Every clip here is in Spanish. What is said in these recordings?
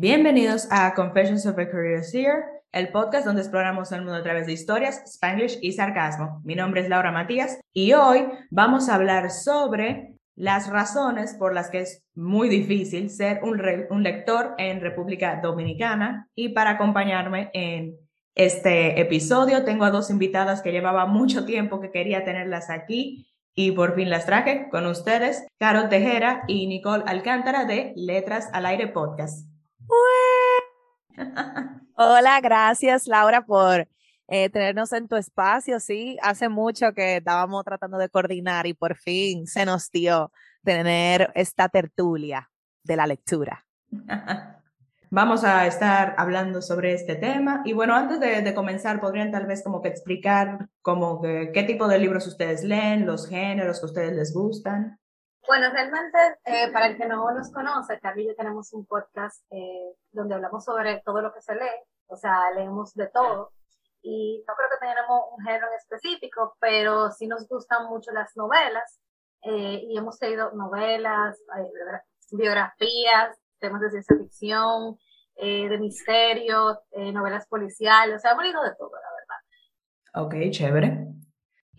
Bienvenidos a Confessions of a Career Seer, el podcast donde exploramos el mundo a través de historias, spanglish y sarcasmo. Mi nombre es Laura Matías y hoy vamos a hablar sobre las razones por las que es muy difícil ser un, un lector en República Dominicana y para acompañarme en este episodio tengo a dos invitadas que llevaba mucho tiempo que quería tenerlas aquí y por fin las traje con ustedes, Carol Tejera y Nicole Alcántara de Letras al Aire Podcast. Hola, gracias Laura por eh, tenernos en tu espacio. Sí, hace mucho que estábamos tratando de coordinar y por fin se nos dio tener esta tertulia de la lectura. Vamos a estar hablando sobre este tema y bueno, antes de, comenzar, podrían tal vez como que explicar como qué tipo de libros ustedes leen, los géneros que ustedes les gustan. Bueno, realmente, eh, para el que no nos conoce, Carly y yo tenemos un podcast eh, donde hablamos sobre todo lo que se lee, o sea, leemos de todo. Y no creo que tengamos un género en específico, pero sí nos gustan mucho las novelas. Eh, y hemos leído novelas, biografías, temas de ciencia ficción, de misterio, novelas policiales, o sea, hemos leído de todo, la verdad. Ok, chévere.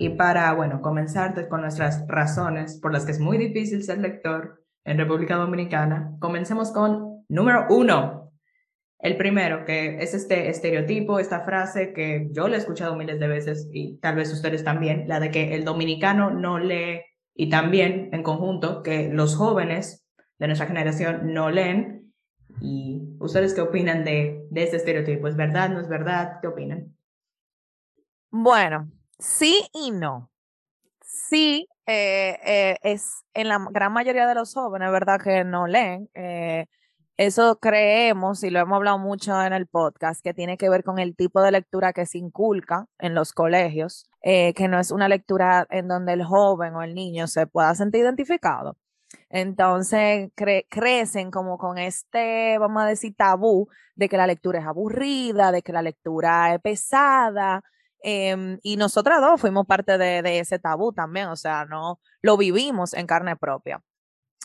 Y para, bueno, comenzar con nuestras razones por las que es muy difícil ser lector en República Dominicana, comencemos con número uno. El primero, que es este estereotipo, esta frase que yo le he escuchado miles de veces y tal vez ustedes también, la de que el dominicano no lee y también en conjunto que los jóvenes de nuestra generación no leen. ¿Y ustedes qué opinan de, de este estereotipo? ¿Es verdad? ¿No es verdad? ¿Qué opinan? Bueno, Sí y no. Sí, eh, eh, es en la gran mayoría de los jóvenes, ¿verdad? Que no leen. Eh, eso creemos, y lo hemos hablado mucho en el podcast, que tiene que ver con el tipo de lectura que se inculca en los colegios, que no es una lectura en donde el joven o el niño se pueda sentir identificado. Entonces crecen como con este, vamos a decir, tabú de que la lectura es aburrida, de que la lectura es pesada, Em, y nosotras dos fuimos parte de, de, ese tabú también, o sea, no lo vivimos en carne propia.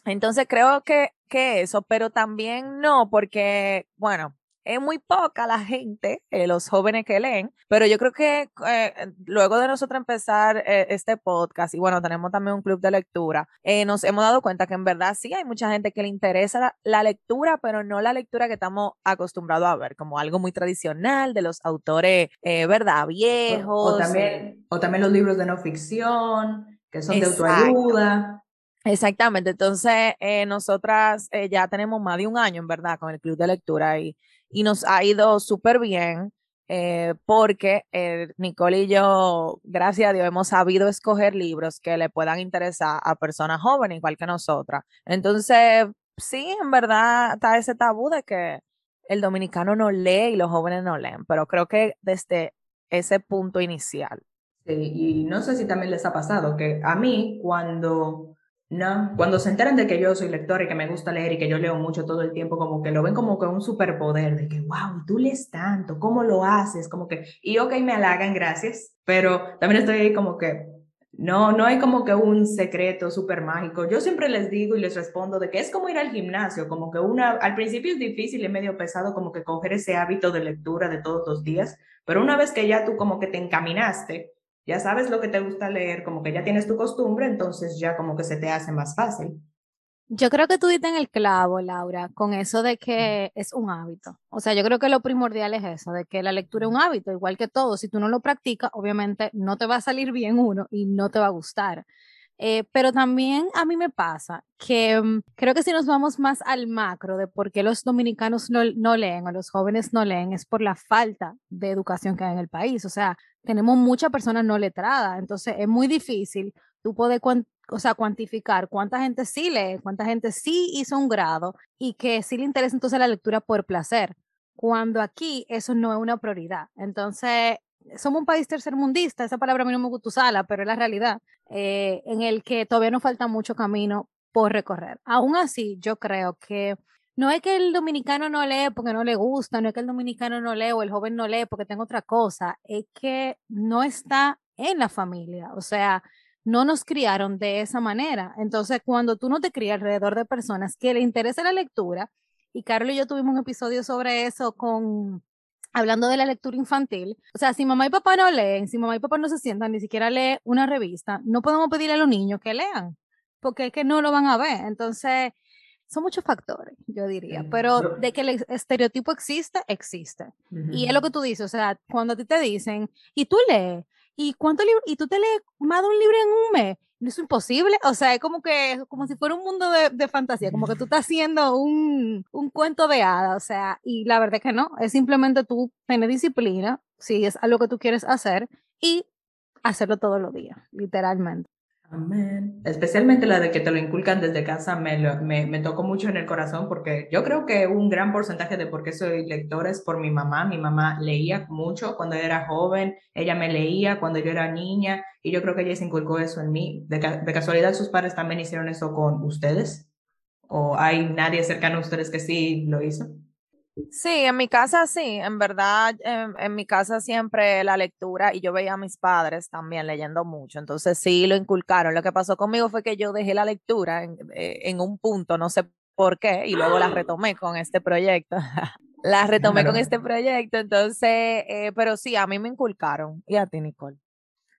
Entonces creo que, que eso, pero también no, porque, bueno, es muy poca la gente, eh, los jóvenes que leen, pero yo creo que eh, luego de nosotros empezar eh, este podcast, y bueno, tenemos también un club de lectura, nos hemos dado cuenta que en verdad sí hay mucha gente que le interesa la, lectura, pero no la lectura que estamos acostumbrados a ver, como algo muy tradicional de los autores, ¿verdad? Viejos. O, también, o también los libros de no ficción, que son de autoayuda. Exactamente, entonces nosotras ya tenemos más de un año, en verdad, con el club de lectura y y nos ha ido súper bien eh, porque eh, Nicole y yo, gracias a Dios, hemos sabido escoger libros que le puedan interesar a personas jóvenes igual que nosotras. Entonces, sí, en verdad está ese tabú de que el dominicano no lee y los jóvenes no leen, pero creo que desde ese punto inicial. Sí, y no sé si también les ha pasado que a mí cuando no, cuando se enteran de que yo soy lector y que me gusta leer y que yo leo mucho todo el tiempo, como que lo ven como que un superpoder, de que, wow, tú lees tanto, ¿cómo lo haces? Como que, y ok, me halagan, gracias, pero también estoy ahí como que, no, no hay como que un secreto súper mágico. Yo siempre les digo y les respondo de que es como ir al gimnasio, como que una, al principio es difícil y medio pesado como que coger ese hábito de lectura de todos los días, pero una vez que ya tú como que te encaminaste, ya sabes lo que te gusta leer, como que ya tienes tu costumbre, entonces ya como que se te hace más fácil. Yo creo que tú diste en el clavo, Laura, con eso de que es un hábito. O sea, yo creo que lo primordial es eso, de que la lectura es un hábito, igual que todo. Si tú no lo practicas, obviamente no te va a salir bien uno y no te va a gustar. Eh, pero también a mí me pasa que mm, creo que si nos vamos más al macro de por qué los dominicanos no, no, leen o los jóvenes no leen, es por la falta de educación que hay en el país. O sea, tenemos muchas personas no letradas, entonces es muy difícil tú poder o sea, cuantificar cuánta gente sí lee, cuánta gente sí hizo un grado y que sí le interesa entonces la lectura por placer, cuando aquí eso no es una prioridad. Entonces, somos un país tercermundista, esa palabra a mí no me gusta usarla, pero es la realidad, eh, en el que todavía nos falta mucho camino por recorrer. Aún así, yo creo que no es que el dominicano no lee porque no le gusta, no es que el dominicano no lee o el joven no lee porque tenga otra cosa, es que no está en la familia, o sea, no nos criaron de esa manera. Entonces, cuando tú no te crías alrededor de personas que le interesa la lectura y Carlos y yo tuvimos un episodio sobre eso con hablando de la lectura infantil, o sea, si mamá y papá no leen, si mamá y papá no se sientan ni siquiera lee una revista, no podemos pedirle a los niños que lean, porque es que no lo van a ver. Entonces, son muchos factores, yo diría, pero de que el estereotipo existe, existe. Y es lo que tú dices, o sea, cuando a ti te dicen, y tú lees, ¿y cuánto libro? ¿Y tú te lees más de un libro en un mes? no es imposible, o sea, es como que, como si fuera un mundo de, fantasía, como que tú estás haciendo un, un, cuento de hadas, o sea, y la verdad es que no, es simplemente tú tener disciplina, si es algo que tú quieres hacer, y hacerlo todos los días, literalmente. Amén. Especialmente la de que te lo inculcan desde casa me, me, me, tocó mucho en el corazón porque yo creo que un gran porcentaje de por qué soy lectora es por mi mamá. Mi mamá leía mucho cuando era joven, ella me leía cuando yo era niña y yo creo que ella se inculcó eso en mí. De, de casualidad, sus padres también hicieron eso con ustedes. ¿O hay nadie cercano a ustedes que sí lo hizo? Sí, en mi casa sí, en verdad, en, mi casa siempre la lectura y yo veía a mis padres también leyendo mucho, entonces sí lo inculcaron. Lo que pasó conmigo fue que yo dejé la lectura en, eh, un punto, no sé por qué, y luego la retomé con este proyecto. la retomé con este proyecto, entonces, eh, pero sí, a mí me inculcaron. ¿Y a ti, Nicole?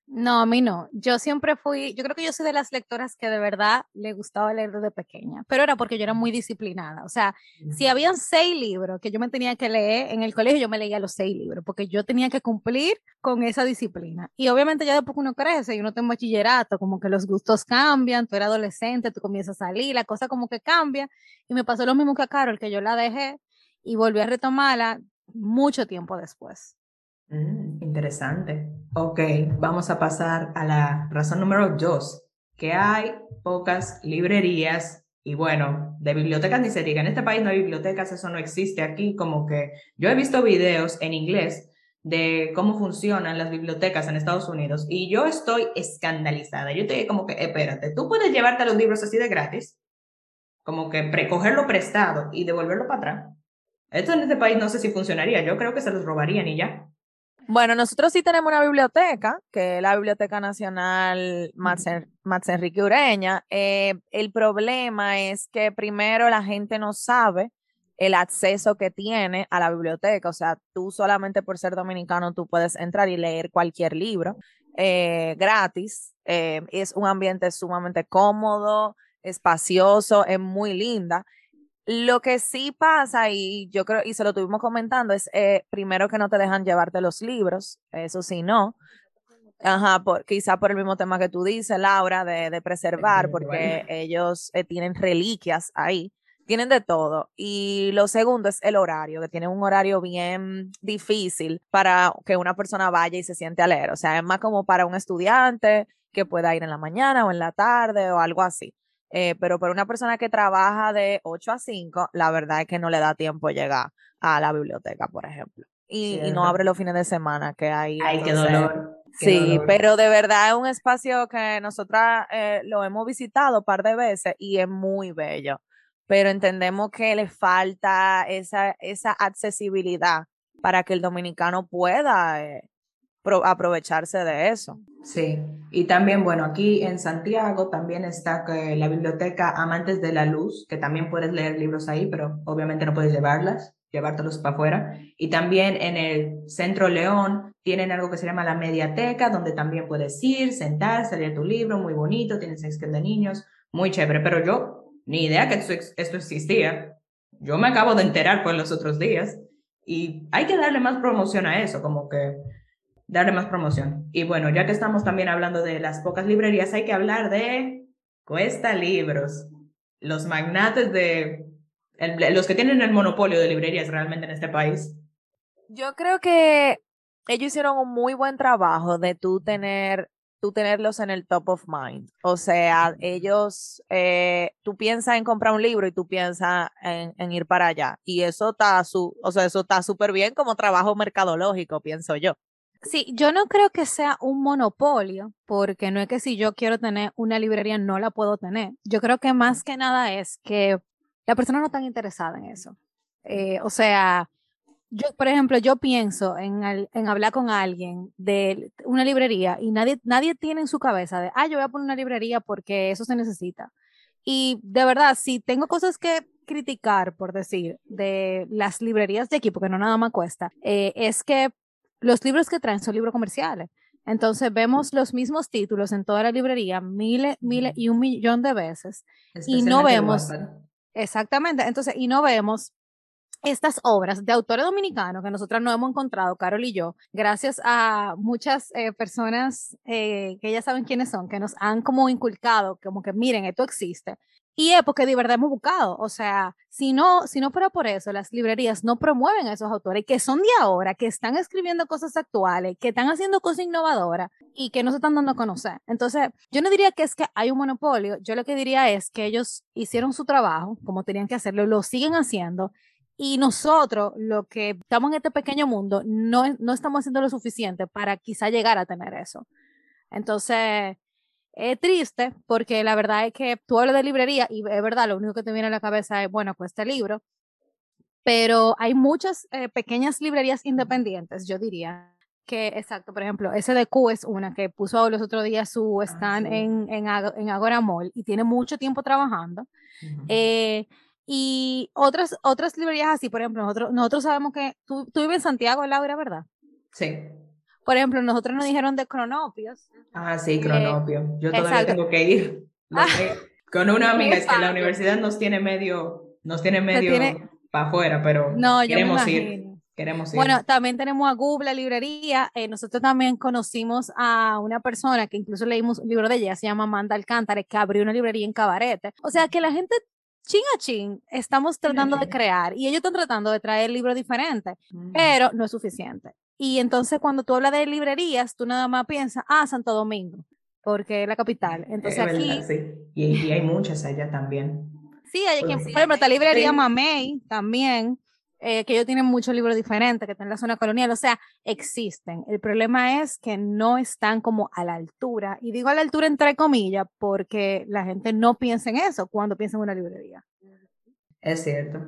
No, a mí no. Yo siempre fui, yo creo que yo soy de las lectoras que de verdad le gustaba leer desde pequeña, pero era porque yo era muy disciplinada. O sea, si habían seis libros que yo me tenía que leer en el colegio, yo me leía los seis libros porque yo tenía que cumplir con esa disciplina. Y obviamente ya después que uno crece y uno tiene bachillerato, como que los gustos cambian, tú eres adolescente, tú comienzas a salir, la cosa como que cambia. Y me pasó lo mismo que a Carol, que yo la dejé y volví a retomarla mucho tiempo después. Mm, interesante. Ok, vamos a pasar a la razón número dos, que hay pocas librerías y bueno, de bibliotecas ni se diga. En este país no hay bibliotecas, eso no existe aquí. Como que yo he visto videos en inglés de cómo funcionan las bibliotecas en Estados Unidos y yo estoy escandalizada. Yo te como que, espérate, tú puedes llevarte los libros así de gratis, como que cogerlo prestado y devolverlo para atrás. Esto en este país no sé si funcionaría. Yo creo que se los robarían y ya. Bueno, nosotros sí tenemos una biblioteca, que es la Biblioteca Nacional Max, Enrique Ureña. Eh, el problema es que primero la gente no sabe el acceso que tiene a la biblioteca. O sea, tú solamente por ser dominicano, tú puedes entrar y leer cualquier libro eh, gratis. Eh, es un ambiente sumamente cómodo, espacioso, es muy linda. Lo que sí pasa, y yo creo, y se lo tuvimos comentando, es eh, primero que no te dejan llevarte los libros, eso sí, no. Ajá, por, quizá por el mismo tema que tú dices, Laura, de, de preservar, porque ellos eh, tienen reliquias ahí, tienen de todo. Y lo segundo es el horario, que tienen un horario bien difícil para que una persona vaya y se siente a leer. O sea, es más como para un estudiante que pueda ir en la mañana o en la tarde o algo así. Eh, pero para una persona que trabaja de 8 a 5, la verdad es que no le da tiempo llegar a la biblioteca, por ejemplo. Y, no abre los fines de semana que hay. Ay, qué dolor. sí, pero de verdad es un espacio que nosotras eh, lo hemos visitado un par de veces y es muy bello. Pero entendemos que le falta esa, esa accesibilidad para que el dominicano pueda eh, aprovecharse de eso. Sí, y también, bueno, aquí en Santiago también está la biblioteca Amantes de la Luz, que también puedes leer libros ahí, pero obviamente no puedes llevarlas, llevártelos para afuera. Y también en el Centro León tienen algo que se llama la Mediateca, donde también puedes ir, sentarse, leer tu libro, muy bonito, tienen sección de niños, muy chévere, pero yo ni idea que esto existía. Yo me acabo de enterar por los otros días y hay que darle más promoción a eso, como que darle más promoción. Y bueno, ya que estamos también hablando de las pocas librerías, hay que hablar de Cuesta Libros, los magnates de, los que tienen el monopolio de librerías realmente en este país. Yo creo que ellos hicieron un muy buen trabajo de tú tener tú tenerlos en el top of mind. O sea, ellos, eh, tú piensas en comprar un libro y tú piensas en, ir para allá. Y eso está, su, o sea, eso está súper bien como trabajo mercadológico, pienso yo. Sí, yo no creo que sea un monopolio, porque no es que si yo quiero tener una librería no la puedo tener. Yo creo que más que nada es que la persona no está interesada en eso. Eh, o sea, yo, por ejemplo, yo pienso en, en, hablar con alguien de una librería y nadie, nadie tiene en su cabeza de, ah, yo voy a poner una librería porque eso se necesita. Y de verdad, si tengo cosas que criticar, por decir, de las librerías de equipo, que no nada más cuesta, eh, es que los libros que traen son libros comerciales. Entonces vemos los mismos títulos en toda la librería miles, miles y un millón de veces y no vemos exactamente, entonces y no vemos estas obras de autores dominicanos que nosotras no hemos encontrado, Carol y yo, gracias a muchas eh, personas eh, que ya saben quiénes son, que nos han como inculcado, como que miren, esto existe. Y es porque de verdad hemos buscado, o sea, si no, si no fuera por eso, las librerías no promueven a esos autores que son de ahora, que están escribiendo cosas actuales, que están haciendo cosas innovadoras y que no se están dando a conocer. Entonces, yo no diría que es que hay un monopolio, yo lo que diría es que ellos hicieron su trabajo como tenían que hacerlo, lo siguen haciendo y nosotros, lo que estamos en este pequeño mundo, no, no estamos haciendo lo suficiente para quizá llegar a tener eso. Entonces, es triste porque la verdad es que tú hablas de librería y es verdad, lo único que te viene a la cabeza es, bueno, pues este libro, pero hay muchas eh, pequeñas librerías independientes, yo diría, que, exacto, por ejemplo, SDQ es una que puso los otros días su ah, stand en, en, en, Agora Mall y tiene mucho tiempo trabajando. eh, y otras, otras librerías así, por ejemplo, nosotros, nosotros sabemos que tú, tú vives en Santiago, Laura, ¿verdad? Sí. Por ejemplo, nosotros nos dijeron de Cronopios. Ah, sí, Cronopio. Yo todavía tengo que ir. Ah. con una amiga, es que la universidad nos tiene medio, nos tiene medio para afuera, pero no, queremos ir. Queremos ir. Bueno, también tenemos a Google, la librería. Eh, nosotros también conocimos a una persona que incluso leímos un libro de ella, se llama Amanda Alcántara, que abrió una librería en Cabarete. O sea, que la gente ching a ching estamos tratando de crear y ellos están tratando de traer libros diferentes, pero no es suficiente. Y entonces cuando tú hablas de librerías, tú nada más piensas, ah, Santo Domingo, porque es la capital. Entonces aquí... sí. y, hay muchas allá también. Sí, hay por ejemplo, esta librería Mamey también, eh, que ellos tienen muchos libros diferentes, que están en la zona colonial, o sea, existen. El problema es que no están como a la altura, y digo a la altura entre comillas, porque la gente no piensa en eso cuando piensa en una librería. Es cierto.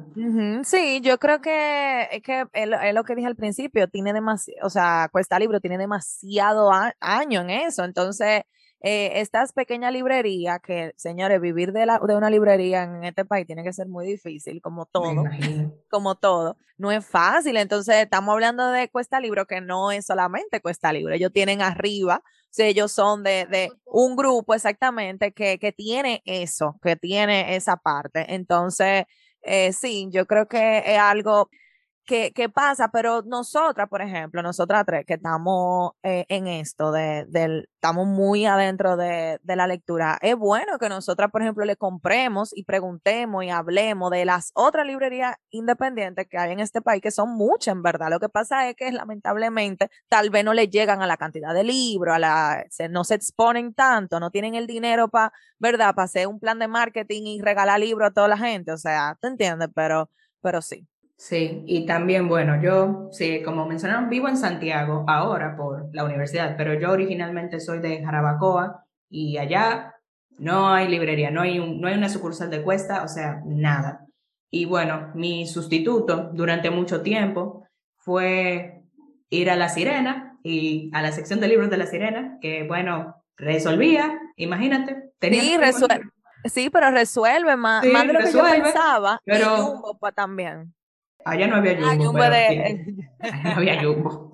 Sí, yo creo que es que es lo que dije al principio, tiene demasiado, o sea, Cuesta Libro tiene demasiado año en eso, entonces eh, estas pequeñas librerías, que señores, vivir de, la, de una librería en este país tiene que ser muy difícil, como todo, como todo, no es fácil, entonces estamos hablando de Cuesta Libro, que no es solamente Cuesta Libro, ellos tienen arriba, sea, ellos son de, de un grupo exactamente que, que tiene eso, que tiene esa parte, entonces eh, sí, yo creo que es algo que, pasa, pero nosotras, por ejemplo, nosotras tres que estamos eh, en esto, de, del, estamos muy adentro de, de, la lectura, es bueno que nosotras, por ejemplo, le compremos y preguntemos y hablemos de las otras librerías independientes que hay en este país, que son muchas, en verdad. Lo que pasa es que lamentablemente tal vez no le llegan a la cantidad de libros, a la, no se exponen tanto, no tienen el dinero para, ¿verdad?, para hacer un plan de marketing y regalar libros a toda la gente, o sea, ¿te entiendes? Pero, pero sí. Sí, y también, bueno, yo, sí, como mencionaron, vivo en Santiago ahora por la universidad, pero yo originalmente soy de Jarabacoa y allá no hay librería, no hay, un, no hay una sucursal de Cuesta, o sea, nada. Y bueno, mi sustituto durante mucho tiempo fue ir a La Sirena y a la sección de libros de La Sirena, que bueno, resolvía, imagínate. Tenía sí, resuelve. Sí, pero resuelve más, más de lo que yo pensaba. Pero y también. Allá no había ah, Jumbo. no había Jumbo.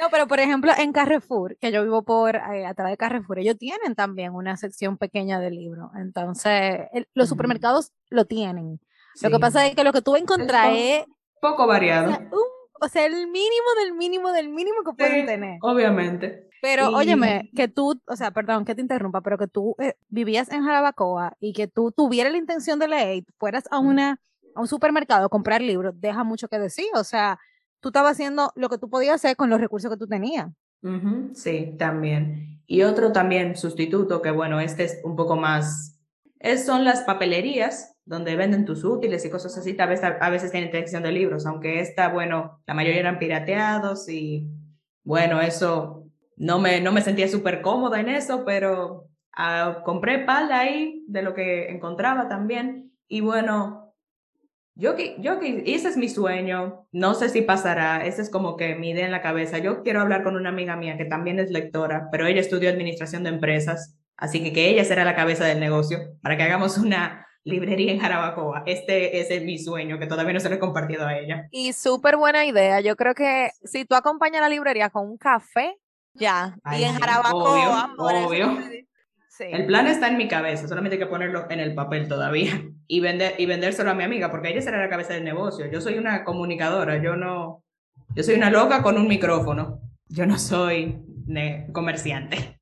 No, pero por ejemplo en Carrefour, que yo vivo por eh, atrás de Carrefour, ellos tienen también una sección pequeña de libros. Entonces, los supermercados lo tienen. Lo que pasa es que lo que tú encontrar es... Poco variado. O sea, el mínimo del mínimo del mínimo que pueden tener. Obviamente. Pero óyeme, que tú, o sea, perdón que te interrumpa, pero que tú eh, vivías en Jarabacoa y que tú tuvieras la intención de leer, fueras a una a un supermercado a comprar libros, deja mucho que decir. O sea, tú estabas haciendo lo que tú podías hacer con los recursos que tú tenías. sí, también. Y otro también sustituto, que bueno, este es un poco más, es, son las papelerías donde venden tus útiles y cosas así. Tal vez a, veces tienen sección de libros, aunque esta, bueno, la mayoría eran pirateados y bueno, eso no me, no me sentía súper cómoda en eso, pero ah, compré pala ahí de lo que encontraba también. Y bueno, yo, yo, ese es mi sueño, no sé si pasará, esa es como que mi idea en la cabeza. Yo quiero hablar con una amiga mía que también es lectora, pero ella estudió administración de empresas, así que que ella será la cabeza del negocio para que hagamos una, librería en Jarabacoa. Este, ese es mi sueño, que todavía no se lo he compartido a ella. Y súper buena idea. Yo creo que si tú acompañas a la librería con un café, ya. Ay, y en Jarabacoa. obvio, por obvio. El plan está en mi cabeza, solamente hay que ponerlo en el papel todavía y, vender, y vendérselo a mi amiga, porque ella será la cabeza del negocio. Yo soy una comunicadora, yo no, yo soy una loca con un micrófono. Yo no soy comerciante.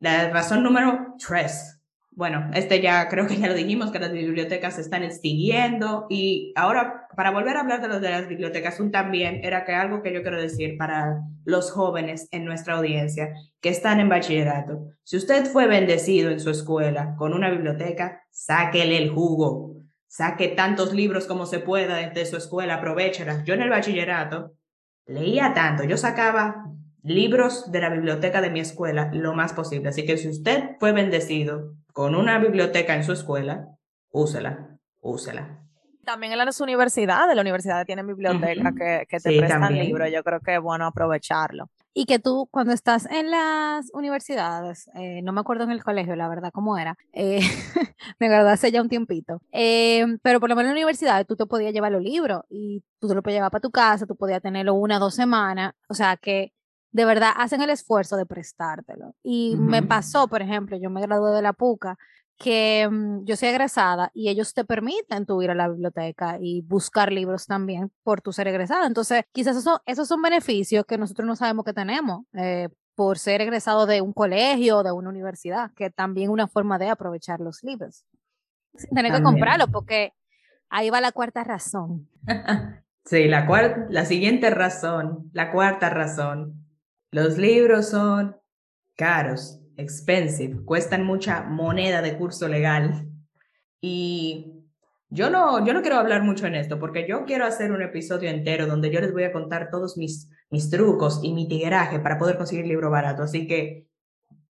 La razón número tres. Bueno, este ya creo que ya lo dijimos, que las bibliotecas se están extinguiendo y ahora para volver a hablar de lo de las bibliotecas, un también era que algo que yo quiero decir para los jóvenes en nuestra audiencia que están en bachillerato. Si usted fue bendecido en su escuela con una biblioteca, sáquele el jugo. Saque tantos libros como se pueda de su escuela, aprovechelas. Yo en el bachillerato leía tanto, yo sacaba libros de la biblioteca de mi escuela lo más posible. Así que si usted fue bendecido con una biblioteca en su escuela, úsela, úsela. También en las universidades, las universidades tienen bibliotecas que, que te Sí, prestan también. libros. Yo creo que es bueno aprovecharlo. Y que tú, cuando estás en las universidades, eh, no me acuerdo en el colegio, la verdad, cómo era, eh, me acuerdo hace ya un tiempito, eh, pero por lo menos en la universidad tú te podías llevar los libros y tú te los podías llevar para tu casa, tú podías tenerlo una o dos semanas, o sea que de verdad hacen el esfuerzo de prestártelo. Y me pasó, por ejemplo, yo me gradué de la PUCA, que mm, yo soy egresada y ellos te permiten tú ir a la biblioteca y buscar libros también por tu ser egresada. Entonces, quizás esos, esos son beneficios que nosotros no sabemos que tenemos eh, por ser egresado de un colegio o de una universidad, que también es una forma de aprovechar los libros. Sin tener que comprarlo, porque ahí va la cuarta razón. Sí, la, cuar- la siguiente razón, la cuarta razón. Los libros son caros, expensive, cuestan mucha moneda de curso legal. Y yo no, yo no quiero hablar mucho en esto porque yo quiero hacer un episodio entero donde yo les voy a contar todos mis, mis trucos y mi tigueraje para poder conseguir libro barato. Así que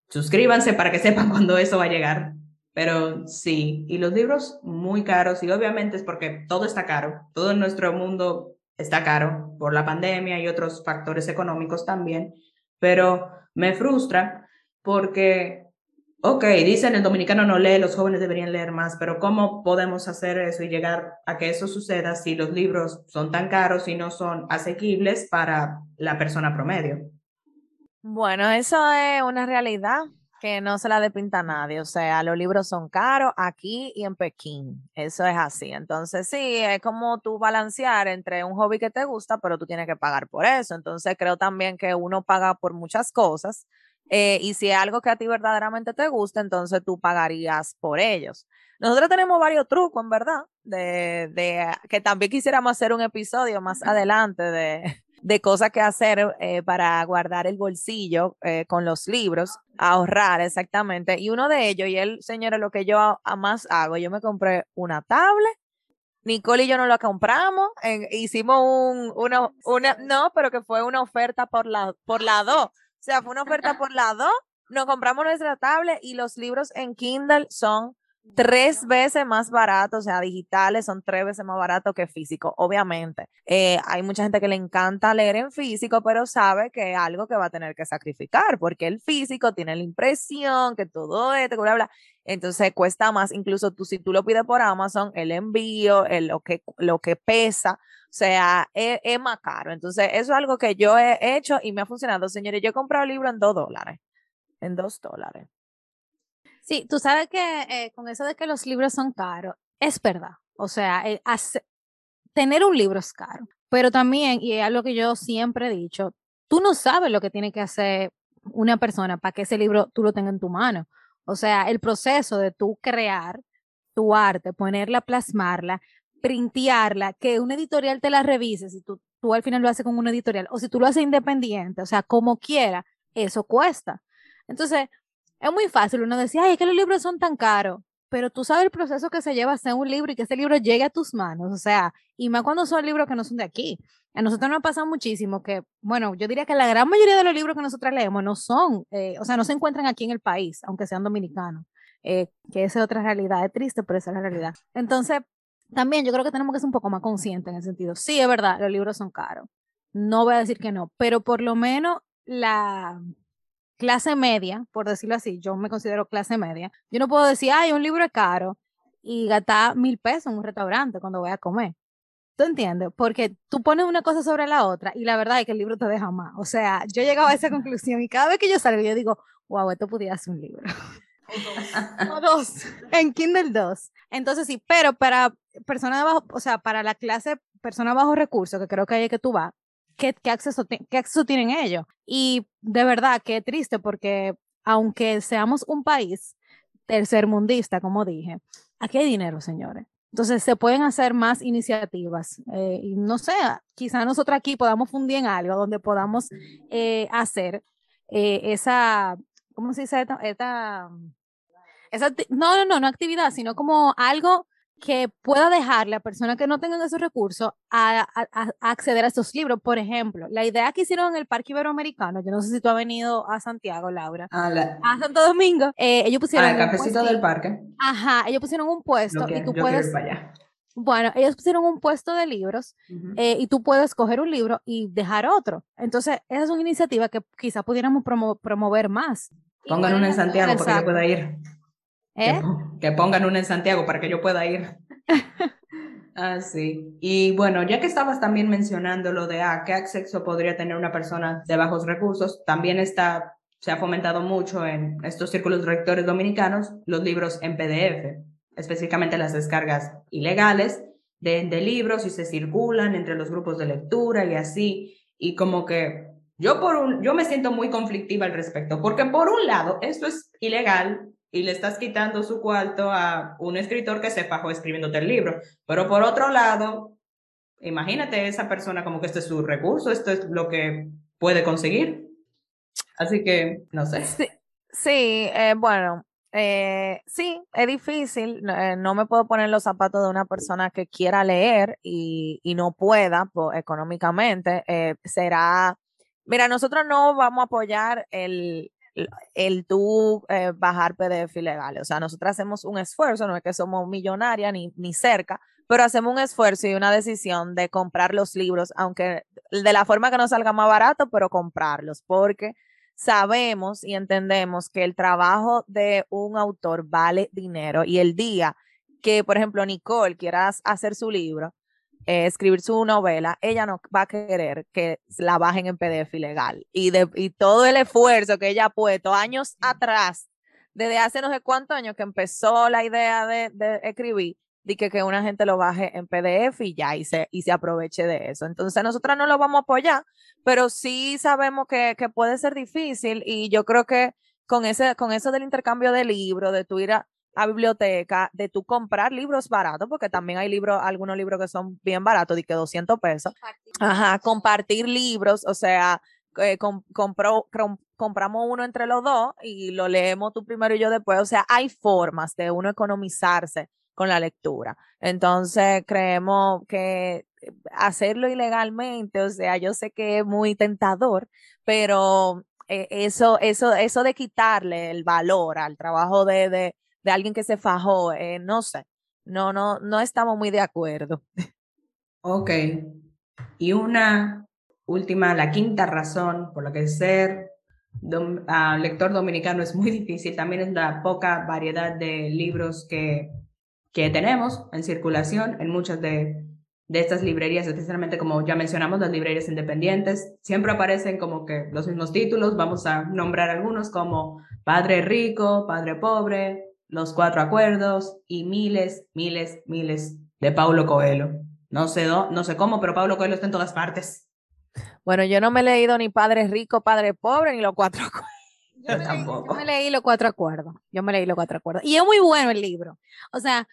suscríbanse para que sepan cuándo eso va a llegar. Pero sí, y los libros muy caros y obviamente es porque todo está caro, todo en nuestro mundo está caro por la pandemia y otros factores económicos también, pero me frustra porque, ok, dicen el dominicano no lee, los jóvenes deberían leer más, pero ¿cómo podemos hacer eso y llegar a que eso suceda si los libros son tan caros y no son asequibles para la persona promedio? Bueno, eso es una realidad que no se la depinta a nadie. O sea, los libros son caros aquí y en Pekín. Eso es así. Entonces, sí, es como tú balancear entre un hobby que te gusta, pero tú tienes que pagar por eso. Entonces, creo también que uno paga por muchas cosas. eh, y si es algo que a ti verdaderamente te gusta, entonces tú pagarías por ellos. Nosotros tenemos varios trucos, en verdad, de, de que también quisiéramos hacer un episodio más adelante de, de cosas que hacer eh, para guardar el bolsillo eh, con los libros, ahorrar exactamente. Y uno de ellos, y él, señores, lo que yo a- más hago, yo me compré una tablet. Nicole y yo nos la compramos, hicimos un, una, una, no, pero que fue una oferta por la, por la dos. O sea, fue una oferta por la dos. Nos compramos nuestra tablet y los libros en Kindle son tres veces más baratos, o sea, digitales son tres veces más baratos que físico, obviamente. Eh, hay mucha gente que le encanta leer en físico, pero sabe que es algo que va a tener que sacrificar, porque el físico tiene la impresión, que todo esto, bla, bla. Entonces cuesta más, incluso tú, si tú lo pides por Amazon, el envío, el, lo, que, lo que pesa, o sea, es, es más caro. Entonces, eso es algo que yo he hecho y me ha funcionado. Señores, yo he comprado el libro en dos dólares. En dos dólares. Sí, tú sabes que eh, con eso de que los libros son caros, es verdad. O sea, eh, tener un libro es caro, pero también, y es algo que yo siempre he dicho, tú no sabes lo que tiene que hacer una persona para que ese libro tú lo tengas en tu mano. O sea, el proceso de tú crear tu arte, ponerla, plasmarla, printearla, que una editorial te la revise, si tú, tú al final lo haces con una editorial, o si tú lo haces independiente, o sea, como quiera, eso cuesta. Entonces, es muy fácil uno decir, ay, es que los libros son tan caros, pero tú sabes el proceso que se lleva a hacer un libro y que ese libro llegue a tus manos, o sea, y más cuando son libros que no son de aquí. A nosotros nos pasa muchísimo que, bueno, yo diría que la gran mayoría de los libros que nosotros leemos no son, eh, o sea, no se encuentran aquí en el país, aunque sean dominicanos, eh, que esa es otra realidad, es triste, pero esa es la realidad. Entonces, también yo creo que tenemos que ser un poco más conscientes en ese sentido. Sí, es verdad, los libros son caros, no voy a decir que no, pero por lo menos la clase media, por decirlo así, yo me considero clase media, yo no puedo decir, ay, un libro es caro y gastar mil pesos en un restaurante cuando voy a comer. ¿Tú entiendes? Porque tú pones una cosa sobre la otra y la verdad es que el libro te deja más. O sea, yo he llegado a esa conclusión y cada vez que yo salgo yo digo, wow, esto podría ser un libro. o dos, en Kindle 2. Entonces sí, pero para personas de bajo, o sea, para la clase persona bajo recursos, que creo que ahí es que tú vas, ¿qué, acceso, ¿qué acceso tienen ellos? Y de verdad, qué triste porque aunque seamos un país tercermundista, como dije, aquí hay dinero, señores. Entonces se pueden hacer más iniciativas. Eh, y no sé, quizá nosotros aquí podamos fundir en algo donde podamos eh, hacer eh, esa, ¿cómo se dice? Esta, esa, no, no, no, no actividad, sino como algo que pueda dejar la persona que no tenga esos recursos a, acceder a estos libros. Por ejemplo, la idea que hicieron en el Parque Iberoamericano, yo no sé si tú has venido a Santiago, Laura, ah, a Santo Domingo, eh, ellos pusieron... El cafecito del parque. Ajá, ellos pusieron un puesto y tú puedes... Bueno, ellos pusieron un puesto de libros eh, y tú puedes coger un libro y dejar otro. Entonces, esa es una iniciativa que quizá pudiéramos promover más. Pongan una en Santiago para que yo pueda ir. ¿Eh? Que, pongan una en Santiago para que yo pueda ir. ah, sí. Y bueno, ya que estabas también mencionando lo de ah, qué acceso podría tener una persona de bajos recursos, también está, se ha fomentado mucho en estos círculos rectores dominicanos los libros en PDF, específicamente las descargas ilegales de, de libros y se circulan entre los grupos de lectura y así. Y como que yo, por un, yo me siento muy conflictiva al respecto, porque por un lado, esto es ilegal, y le estás quitando su cuarto a un escritor que se fajó escribiéndote el libro. Pero por otro lado, imagínate esa persona como que este es su recurso, esto es lo que puede conseguir. Así que, no sé. Sí, eh, bueno, eh, sí, es difícil. Eh, no me puedo poner los zapatos de una persona que quiera leer y, no pueda económicamente. será, mira, nosotros no vamos a apoyar el, el tú eh, bajar PDF ilegales. O sea, nosotros hacemos un esfuerzo, no es que somos millonarias ni, ni cerca, pero hacemos un esfuerzo y una decisión de comprar los libros, aunque de la forma que nos salga más barato, pero comprarlos, porque sabemos y entendemos que el trabajo de un autor vale dinero y el día que, por ejemplo, Nicole quiera hacer su libro, eh, escribir su novela, ella no va a querer que la bajen en PDF ilegal. Y, de, y todo el esfuerzo que ella ha puesto años atrás, desde hace no sé cuántos años que empezó la idea de, de escribir, de que, que una gente lo baje en PDF y ya, y se, y se aproveche de eso. Entonces, nosotros no lo vamos a apoyar, pero sí sabemos que, que puede ser difícil y yo creo que con, ese, con eso del intercambio de libros, de tu ir a, a biblioteca, de tú comprar libros baratos, porque también hay libros, algunos libros que son bien baratos, de que 200 pesos. Ajá, compartir libros, o sea, eh, compramos uno entre los dos y lo leemos tú primero y yo después. O sea, hay formas de uno economizarse con la lectura. Entonces, creemos que hacerlo ilegalmente, o sea, yo sé que es muy tentador, pero eh, eso, eso, eso de quitarle el valor al trabajo de, de alguien que se fajó, eh, no sé, no, no, no estamos muy de acuerdo. Ok. Y una última, la quinta razón por la que ser ah, lector dominicano es muy difícil también es la poca variedad de libros que, que tenemos en circulación en muchas de, de estas librerías, especialmente como ya mencionamos, las librerías independientes. Siempre aparecen como que los mismos títulos, vamos a nombrar algunos como Padre Rico, Padre Pobre, los Cuatro Acuerdos y miles, miles, miles de Paulo Coelho. No sé, no sé cómo, pero Paulo Coelho está en todas partes. Bueno, yo no me he leído ni Padre Rico, Padre Pobre, ni los Cuatro Acuerdos. Yo, tampoco. yo me leí los Cuatro Acuerdos. Yo me leí los Cuatro Acuerdos. Y es muy bueno el libro. O sea,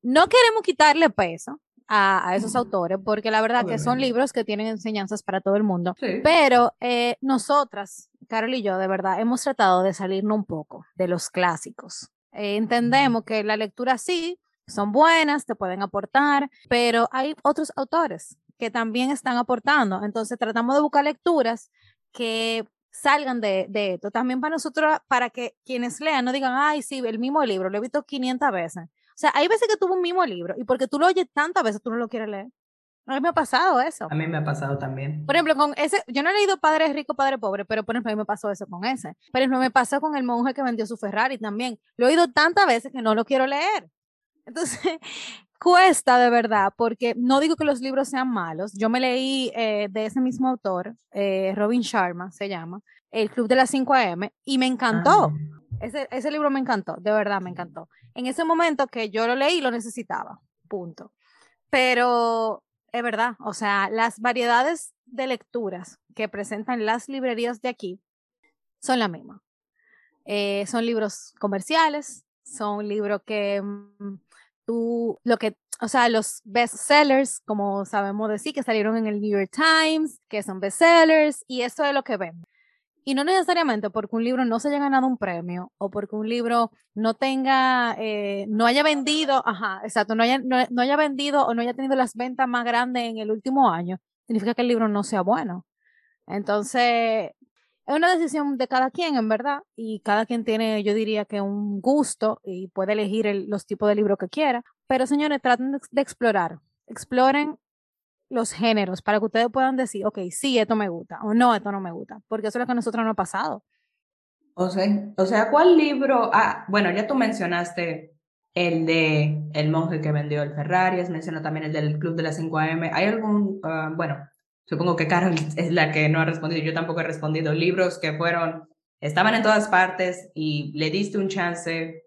no queremos quitarle peso a, esos autores, porque la verdad que son libros que tienen enseñanzas para todo el mundo. Pero eh, nosotras, Carol y yo, de verdad, hemos tratado de salirnos un poco de los clásicos. Eh, entendemos que la lectura sí, son buenas, te pueden aportar, pero hay otros autores que también están aportando. Entonces tratamos de buscar lecturas que salgan de, de, esto. También para nosotros, para que quienes lean no digan, ay, sí, el mismo libro, lo he visto 500 veces. O sea, hay veces que tuvo un mismo libro y porque tú lo oyes tantas veces, tú no lo quieres leer. A mí me ha pasado eso. A mí me ha pasado también. Por ejemplo, con ese, yo no he leído Padre Rico, Padre Pobre, pero por ejemplo, a mí me pasó eso con ese. Por ejemplo, me pasó con el monje que vendió su Ferrari también. Lo he oído tantas veces que no lo quiero leer. Entonces, cuesta de verdad, porque no digo que los libros sean malos. Yo me leí eh, de ese mismo autor, eh, Robin Sharma se llama, El Club de las 5 AM, y me encantó. Ah. Ese, ese libro me encantó, de verdad me encantó. En ese momento que yo lo leí, lo necesitaba, punto. Pero es verdad, o sea, las variedades de lecturas que presentan las librerías de aquí son la misma. Eh, son libros comerciales, son libros que mm, tú, lo que, o sea, los bestsellers, como sabemos decir, que salieron en el New York Times, que son bestsellers, y eso es lo que vemos. Y no necesariamente porque un libro no se haya ganado un premio o porque un libro no tenga, eh, no haya vendido, ajá, exacto, no haya, no, no haya vendido o no haya tenido las ventas más grandes en el último año, significa que el libro no sea bueno. Entonces, es una decisión de cada quien, en verdad, y cada quien tiene, yo diría que un gusto y puede elegir el- los tipos de libros que quiera. Pero señores, traten de explorar, exploren los géneros para que ustedes puedan decir, ok, sí, esto me gusta o no, esto no me gusta, porque eso es lo que a nosotros nos ha pasado. O sea, o sea, ¿cuál libro? Ah, bueno, ya tú mencionaste el de El monje que vendió el Ferrari, has mencionado también el del Club de las 5 AM. ¿Hay algún, ah, bueno, supongo que Carol es la que no ha respondido, yo tampoco he respondido, libros que fueron, estaban en todas partes y le diste un chance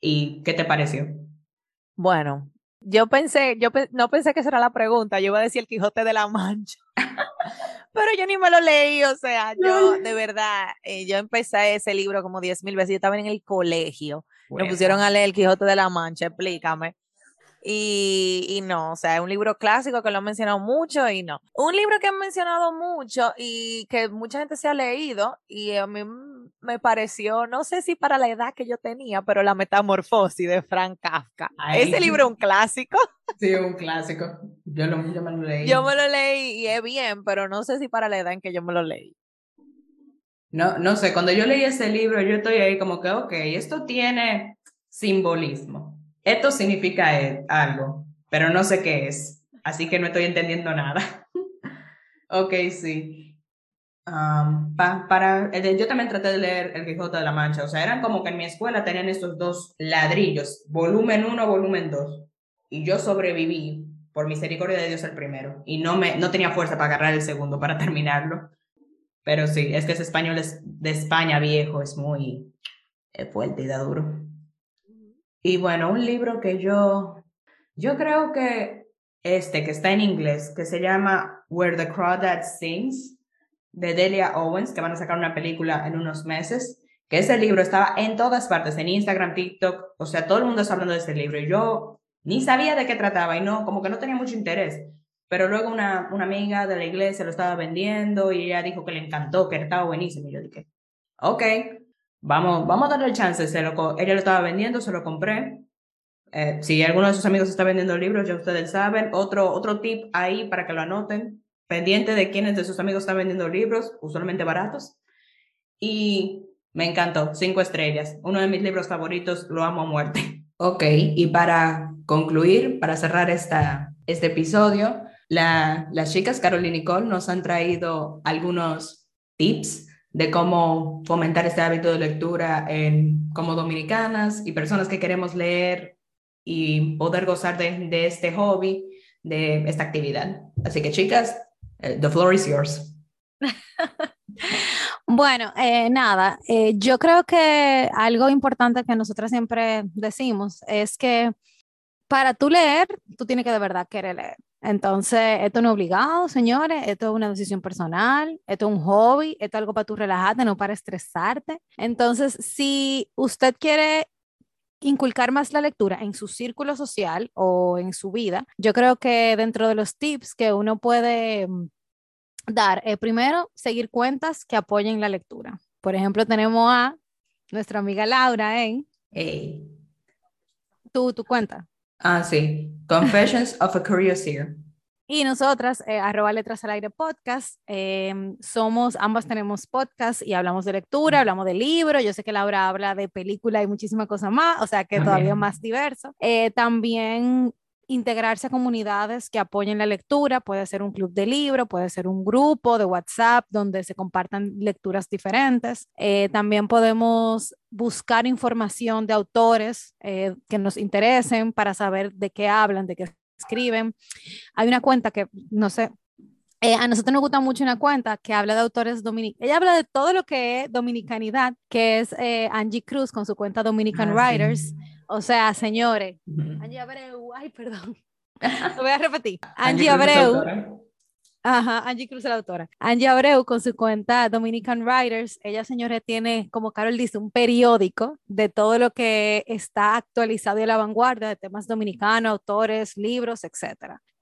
y ¿qué te pareció? Bueno, yo pensé, yo pe- no pensé que esa era la pregunta, yo iba a decir el Quijote de la Mancha, pero yo ni me lo leí, o sea, yo de verdad, eh, yo empecé ese libro como diez mil veces, yo estaba en el colegio, me pusieron a leer el Quijote de la Mancha, explícame. Y, y no, o sea, es un libro clásico que lo han mencionado mucho y no. Un libro que han mencionado mucho y que mucha gente se ha leído y a mí me pareció, no sé si para la edad que yo tenía, pero La Metamorfosis de Frank Kafka. Ay. Ese libro es un clásico. Sí, un clásico. Yo, lo, yo me lo leí. Yo me lo leí y es bien, pero no sé si para la edad en que yo me lo leí. No, no sé, cuando yo leí ese libro, yo estoy ahí como que, ok, esto tiene simbolismo. Esto significa e- algo, pero no sé qué es. Así que no estoy entendiendo nada. ok, sí. Am, pa- para, eh, yo también traté de leer El Quijote de la Mancha. O sea, eran como que en mi escuela tenían estos dos ladrillos, volumen 1, volumen 2. Y yo sobreviví, por misericordia de Dios, el primero. Y no, me, no tenía fuerza para agarrar el segundo, para terminarlo. Pero sí, es que ese español es de España viejo, es muy eh, fuerte y da duro. Y bueno, un libro que yo, yo creo que este, que está en inglés, que se llama Where the Crawdad Sings, de Delia Owens, que van a sacar una película en unos meses, que ese libro estaba en todas partes, en Instagram, TikTok, o sea, todo el mundo está hablando de ese libro y yo ni sabía de qué trataba y no, como que no tenía mucho interés. Pero luego una, una amiga de la iglesia lo estaba vendiendo y ella dijo que le encantó, que estaba buenísimo. Y yo dije, ok, vamos, vamos a darle el chance. Se lo, ella lo estaba vendiendo, se lo compré. Eh, si alguno de sus amigos está vendiendo libros, ya ustedes saben. Otro, otro tip ahí para que lo anoten. Pendiente de quiénes de sus amigos están vendiendo libros, usualmente baratos. Y me encantó, cinco estrellas. Uno de mis libros favoritos, lo amo a muerte. Ok, y para concluir, para cerrar esta, este episodio, la, las chicas Carol y Nicole nos han traído algunos tips de cómo fomentar este hábito de lectura en, como dominicanas y personas que queremos leer y poder gozar de, de este hobby, de esta actividad. Así que chicas, eh, the floor is yours. Bueno, eh, nada, eh, yo creo que algo importante que nosotras siempre decimos es que para tú leer, tú tienes que de verdad querer leer. Entonces, esto no es obligado, señores, esto es una decisión personal, esto es un hobby, esto es algo para tú relajarte, no para estresarte. Entonces, si usted quiere inculcar más la lectura en su círculo social o en su vida, yo creo que dentro de los tips que uno puede mm, dar, eh, primero, seguir cuentas que apoyen la lectura. Por ejemplo, tenemos a nuestra amiga Laura en Hey. tu, tu cuenta. Ah, sí. Confessions of a Curious Ear. Y nosotras, eh, arroba letras al aire podcast, em, somos, ambas tenemos podcast y hablamos de lectura, hablamos de libros, yo sé que Laura habla de película y muchísimas cosas más, o sea que todavía más diverso. Eh, también integrarse a comunidades que apoyen la lectura, puede ser un club de libro, puede ser un grupo de WhatsApp donde se compartan lecturas diferentes. Eh, también podemos buscar información de autores eh, que nos interesen para saber de qué hablan, de qué escriben. Hay una cuenta que, no sé, eh, a nosotros nos gusta mucho una cuenta que habla de autores dominicanos. Ella habla de todo lo que es dominicanidad, que es eh, Angie Cruz con su cuenta Dominican Ah, sí. Writers. O sea, señores. Angie Abreu, ay, perdón. Lo voy a repetir. Angie Abreu. Ajá, Angie Cruz es la autora. Angie Abreu con su cuenta Dominican Writers, ella señores tiene, como Carol dice, un periódico de todo lo que está actualizado y a la vanguardia de temas dominicanos, autores, libros,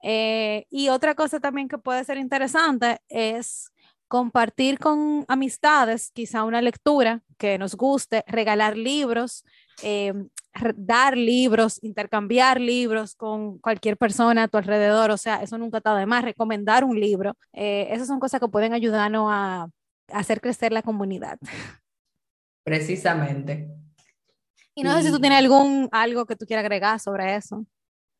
etc. y otra cosa también que puede ser interesante es compartir con amistades quizá una lectura que nos guste, regalar libros, eh, dar libros, intercambiar libros con cualquier persona a tu alrededor, o sea, eso nunca está de más, recomendar un libro, eh, esas son cosas que pueden ayudarnos a, a hacer crecer la comunidad. Precisamente. Y no sé si tú tienes algún algo que tú quieras agregar sobre eso.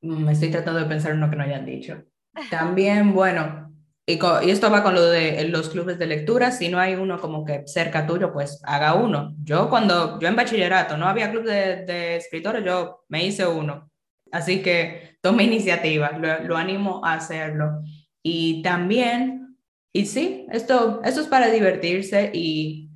Me estoy tratando de pensar en uno que no hayan dicho. También, bueno, y, co- y esto va con lo de los clubes de lectura. Si no hay uno como que cerca tuyo, pues haga uno. Yo cuando, yo en bachillerato no había club de, de escritores, yo me hice uno. Así que tome iniciativa, lo, lo animo a hacerlo. Y también, y sí, esto, esto es para divertirse y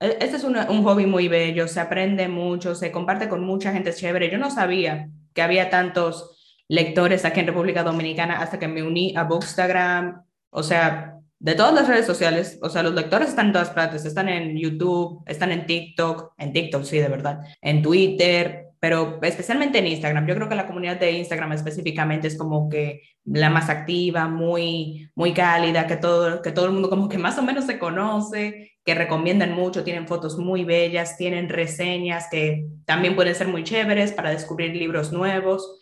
e- este es una- un hobby muy bello, se aprende mucho, se comparte con mucha gente chévere. Yo no sabía que había tantos lectores aquí en República Dominicana hasta que me uní a Bookstagram, o sea, de todas las redes sociales, o sea, los lectores están en todas partes, están en YouTube, están en TikTok, en TikTok sí, de verdad, en Twitter, pero especialmente en Instagram. Yo creo que la comunidad de Instagram específicamente es como que la más activa, muy, muy cálida, que todo, que todo el mundo como que más o menos se conoce, que recomiendan mucho, tienen fotos muy bellas, tienen reseñas que también pueden ser muy chéveres para descubrir libros nuevos.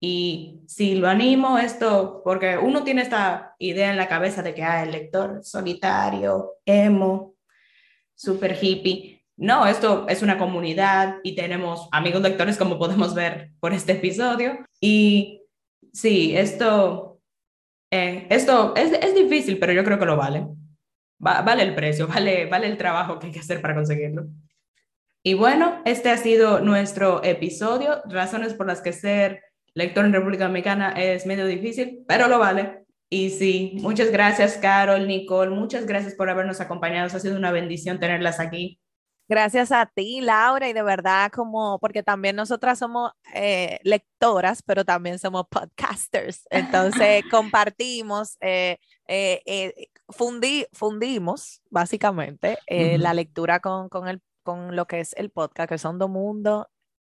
Y sí, lo animo esto, porque uno tiene esta idea en la cabeza de que ah, el lector solitario, emo, super hippie. No, esto es una comunidad y tenemos amigos lectores como podemos ver por este episodio. Y sí, esto, eh, esto es, es difícil, pero yo creo que lo vale. Va- vale el precio, vale, vale el trabajo que hay que hacer para conseguirlo. Y bueno, este ha sido nuestro episodio, razones por las que ser lector en República Dominicana es medio difícil, pero lo vale. Y sí, muchas gracias, Carol, Nicole, muchas gracias por habernos acompañado. Ha sido una bendición tenerlas aquí. Gracias a ti, Laura, y de verdad como, porque también nosotras somos eh, lectoras, pero también somos podcasters. Entonces compartimos, eh, eh, eh, fundi- fundimos básicamente eh, la lectura con, con, el, con lo que es el podcast, que son dos mundos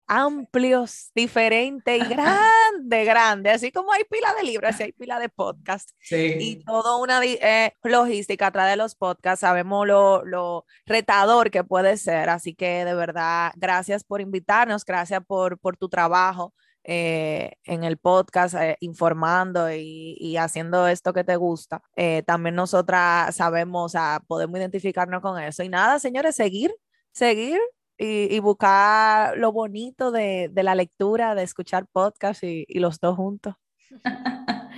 amplios, diferentes y grande, grande, así como hay pila de libros, así hay pila de podcasts y Sí, toda una eh, logística atrás de los podcasts. Sabemos lo, lo retador que puede ser, así que de verdad, gracias por invitarnos, gracias por, por tu trabajo eh, en el podcast, eh, informando y, y haciendo esto que te gusta. Eh, también nosotras sabemos, o sea, podemos identificarnos con eso. Y nada, señores, seguir, seguir. Y, y buscar lo bonito de, de la lectura, de escuchar podcast y, los dos juntos.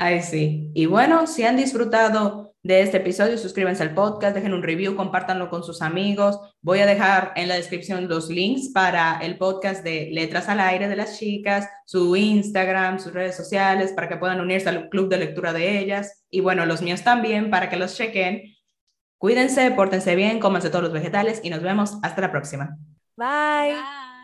Ay, sí. Y bueno, si han disfrutado de este episodio, suscríbanse al podcast, dejen un review, compártanlo con sus amigos. Voy a dejar en la descripción los links para el podcast de Letras al Aire de las chicas, su Instagram, sus redes sociales, para que puedan unirse al club de lectura de ellas. Y bueno, los míos también, para que los chequen. Cuídense, pórtense bien, cómanse todos los vegetales y nos vemos hasta la próxima. Bye. Bye.